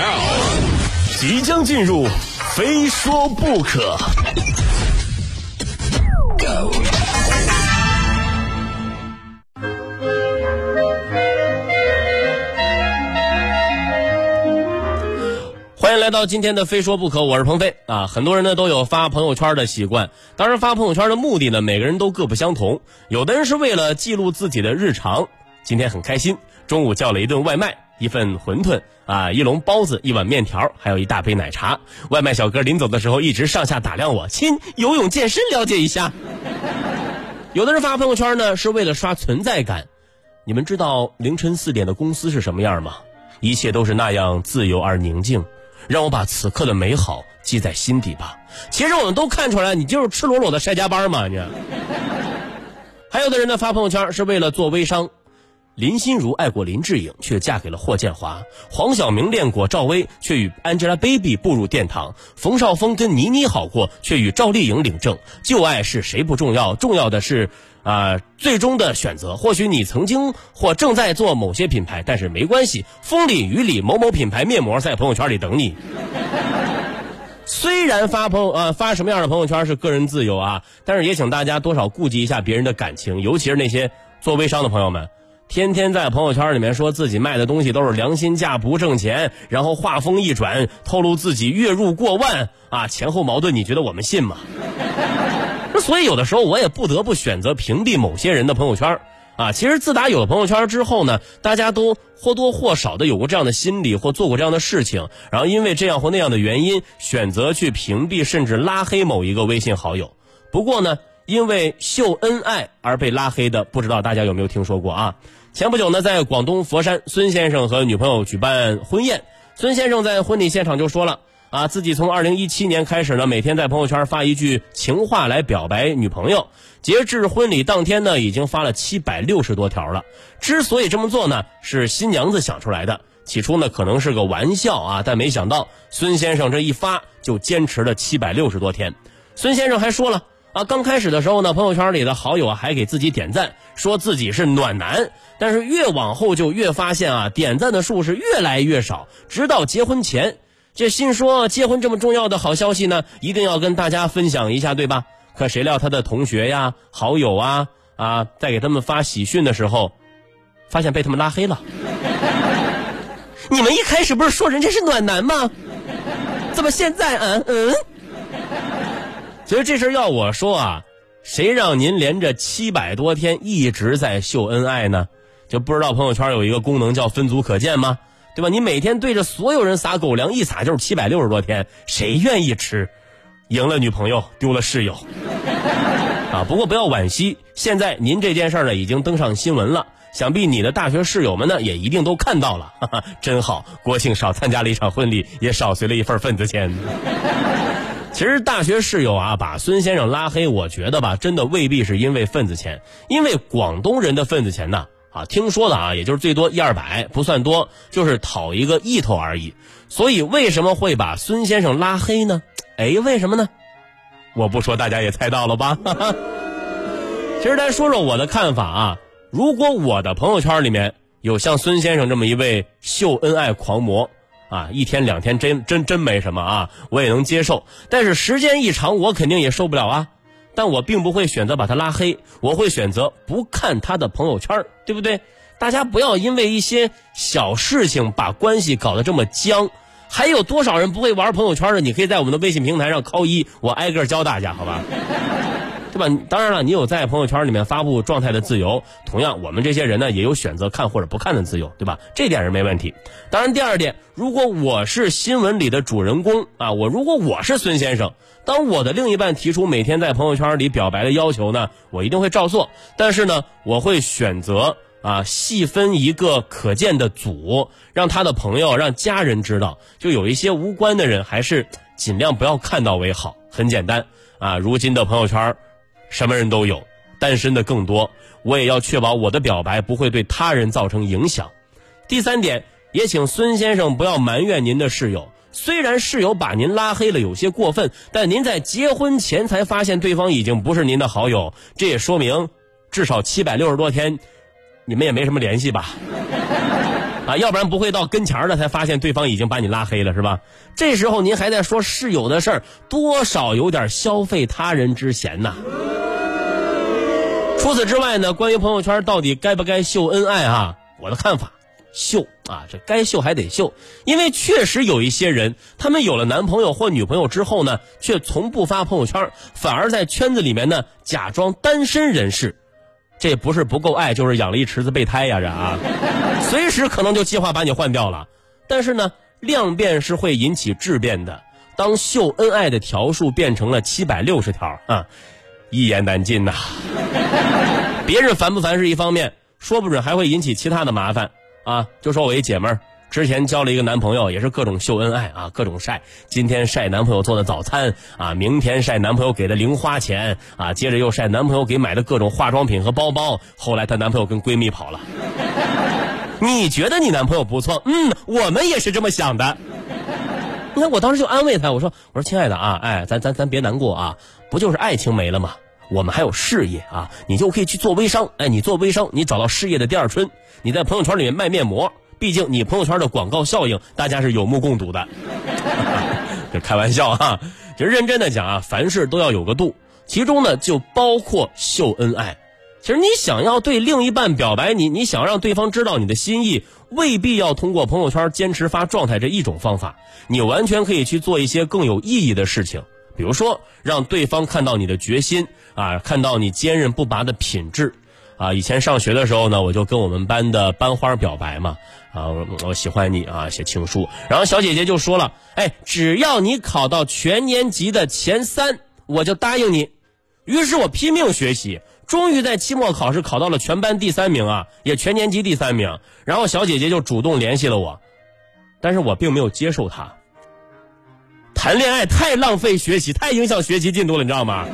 Now，即将进入，非说不可。欢迎来到今天的非说不可，我是鹏飞啊。很多人呢都有发朋友圈的习惯，当然发朋友圈的目的呢，每个人都各不相同。有的人是为了记录自己的日常，今天很开心，中午叫了一顿外卖，一份馄饨啊，一笼包子，一碗面条，还有一大杯奶茶。外卖小哥临走的时候一直上下打量我，亲，游泳健身了解一下。有的人发朋友圈呢是为了刷存在感，你们知道凌晨四点的公司是什么样吗？一切都是那样自由而宁静。让我把此刻的美好记在心底吧。其实我们都看出来，你就是赤裸裸的晒加班嘛，你。还有的人呢发朋友圈是为了做微商。林心如爱过林志颖，却嫁给了霍建华；黄晓明恋过赵薇，却与 Angelababy 步入殿堂；冯绍峰跟倪妮好过，却与赵丽颖领证。旧爱是谁不重要，重要的是啊最终的选择。或许你曾经或正在做某些品牌，但是没关系，风里雨里某某品牌面膜在朋友圈里等你。虽然发朋友啊发什么样的朋友圈是个人自由啊，但是也请大家多少顾及一下别人的感情，尤其是那些做微商的朋友们。天天在朋友圈里面说自己卖的东西都是良心价不挣钱，然后话锋一转透露自己月入过万啊，前后矛盾，你觉得我们信吗？所以有的时候我也不得不选择屏蔽某些人的朋友圈啊。其实自打有了朋友圈之后呢，大家都或多或少的有过这样的心理或做过这样的事情，然后因为这样或那样的原因选择去屏蔽甚至拉黑某一个微信好友。不过呢，因为秀恩爱而被拉黑的，不知道大家有没有听说过啊？前不久呢，在广东佛山，孙先生和女朋友举办婚宴。孙先生在婚礼现场就说了啊，自己从二零一七年开始呢，每天在朋友圈发一句情话来表白女朋友。截至婚礼当天呢，已经发了七百六十多条了。之所以这么做呢，是新娘子想出来的。起初呢，可能是个玩笑啊，但没想到孙先生这一发就坚持了七百六十多天。孙先生还说了。啊，刚开始的时候呢，朋友圈里的好友啊还给自己点赞，说自己是暖男。但是越往后就越发现啊，点赞的数是越来越少。直到结婚前，这心说结婚这么重要的好消息呢，一定要跟大家分享一下，对吧？可谁料他的同学呀、好友啊啊，在给他们发喜讯的时候，发现被他们拉黑了。你们一开始不是说人家是暖男吗？怎么现在嗯嗯？其实这事要我说啊，谁让您连着七百多天一直在秀恩爱呢？就不知道朋友圈有一个功能叫分组可见吗？对吧？你每天对着所有人撒狗粮，一撒就是七百六十多天，谁愿意吃？赢了女朋友，丢了室友。啊，不过不要惋惜，现在您这件事呢已经登上新闻了，想必你的大学室友们呢也一定都看到了，哈哈，真好，国庆少参加了一场婚礼，也少随了一份份子钱。其实大学室友啊，把孙先生拉黑，我觉得吧，真的未必是因为份子钱，因为广东人的份子钱呢，啊，听说的啊，也就是最多一二百，不算多，就是讨一个意头而已。所以为什么会把孙先生拉黑呢？哎，为什么呢？我不说，大家也猜到了吧？其实咱说说我的看法啊，如果我的朋友圈里面有像孙先生这么一位秀恩爱狂魔。啊，一天两天真真真没什么啊，我也能接受。但是时间一长，我肯定也受不了啊。但我并不会选择把他拉黑，我会选择不看他的朋友圈，对不对？大家不要因为一些小事情把关系搞得这么僵。还有多少人不会玩朋友圈的？你可以在我们的微信平台上扣一，我挨个教大家，好吧？对吧？当然了，你有在朋友圈里面发布状态的自由，同样，我们这些人呢也有选择看或者不看的自由，对吧？这点是没问题。当然，第二点，如果我是新闻里的主人公啊，我如果我是孙先生，当我的另一半提出每天在朋友圈里表白的要求呢，我一定会照做。但是呢，我会选择啊细分一个可见的组，让他的朋友、让家人知道。就有一些无关的人，还是尽量不要看到为好。很简单啊，如今的朋友圈。什么人都有，单身的更多。我也要确保我的表白不会对他人造成影响。第三点，也请孙先生不要埋怨您的室友。虽然室友把您拉黑了有些过分，但您在结婚前才发现对方已经不是您的好友，这也说明至少七百六十多天，你们也没什么联系吧？啊，要不然不会到跟前了才发现对方已经把你拉黑了，是吧？这时候您还在说室友的事儿，多少有点消费他人之嫌呐。除此之外呢，关于朋友圈到底该不该秀恩爱啊？我的看法，秀啊，这该秀还得秀，因为确实有一些人，他们有了男朋友或女朋友之后呢，却从不发朋友圈，反而在圈子里面呢假装单身人士，这不是不够爱，就是养了一池子备胎呀，这啊，随时可能就计划把你换掉了。但是呢，量变是会引起质变的，当秀恩爱的条数变成了七百六十条啊。一言难尽呐，别人烦不烦是一方面，说不准还会引起其他的麻烦啊。就说我一姐们儿，之前交了一个男朋友，也是各种秀恩爱啊，各种晒。今天晒男朋友做的早餐啊，明天晒男朋友给的零花钱啊，接着又晒男朋友给买的各种化妆品和包包。后来她男朋友跟闺蜜跑了。你觉得你男朋友不错？嗯，我们也是这么想的。你看，我当时就安慰他，我说：“我说亲爱的啊，哎，咱咱咱别难过啊。”不就是爱情没了吗？我们还有事业啊！你就可以去做微商。哎，你做微商，你找到事业的第二春。你在朋友圈里面卖面膜，毕竟你朋友圈的广告效应，大家是有目共睹的。这开玩笑哈，就认真的讲啊，凡事都要有个度，其中呢就包括秀恩爱。其实你想要对另一半表白，你你想让对方知道你的心意，未必要通过朋友圈坚持发状态这一种方法，你完全可以去做一些更有意义的事情。比如说，让对方看到你的决心啊，看到你坚韧不拔的品质啊。以前上学的时候呢，我就跟我们班的班花表白嘛啊，我喜欢你啊，写情书。然后小姐姐就说了，哎，只要你考到全年级的前三，我就答应你。于是我拼命学习，终于在期末考试考到了全班第三名啊，也全年级第三名。然后小姐姐就主动联系了我，但是我并没有接受她。谈恋爱太浪费学习，太影响学习进度了，你知道吗？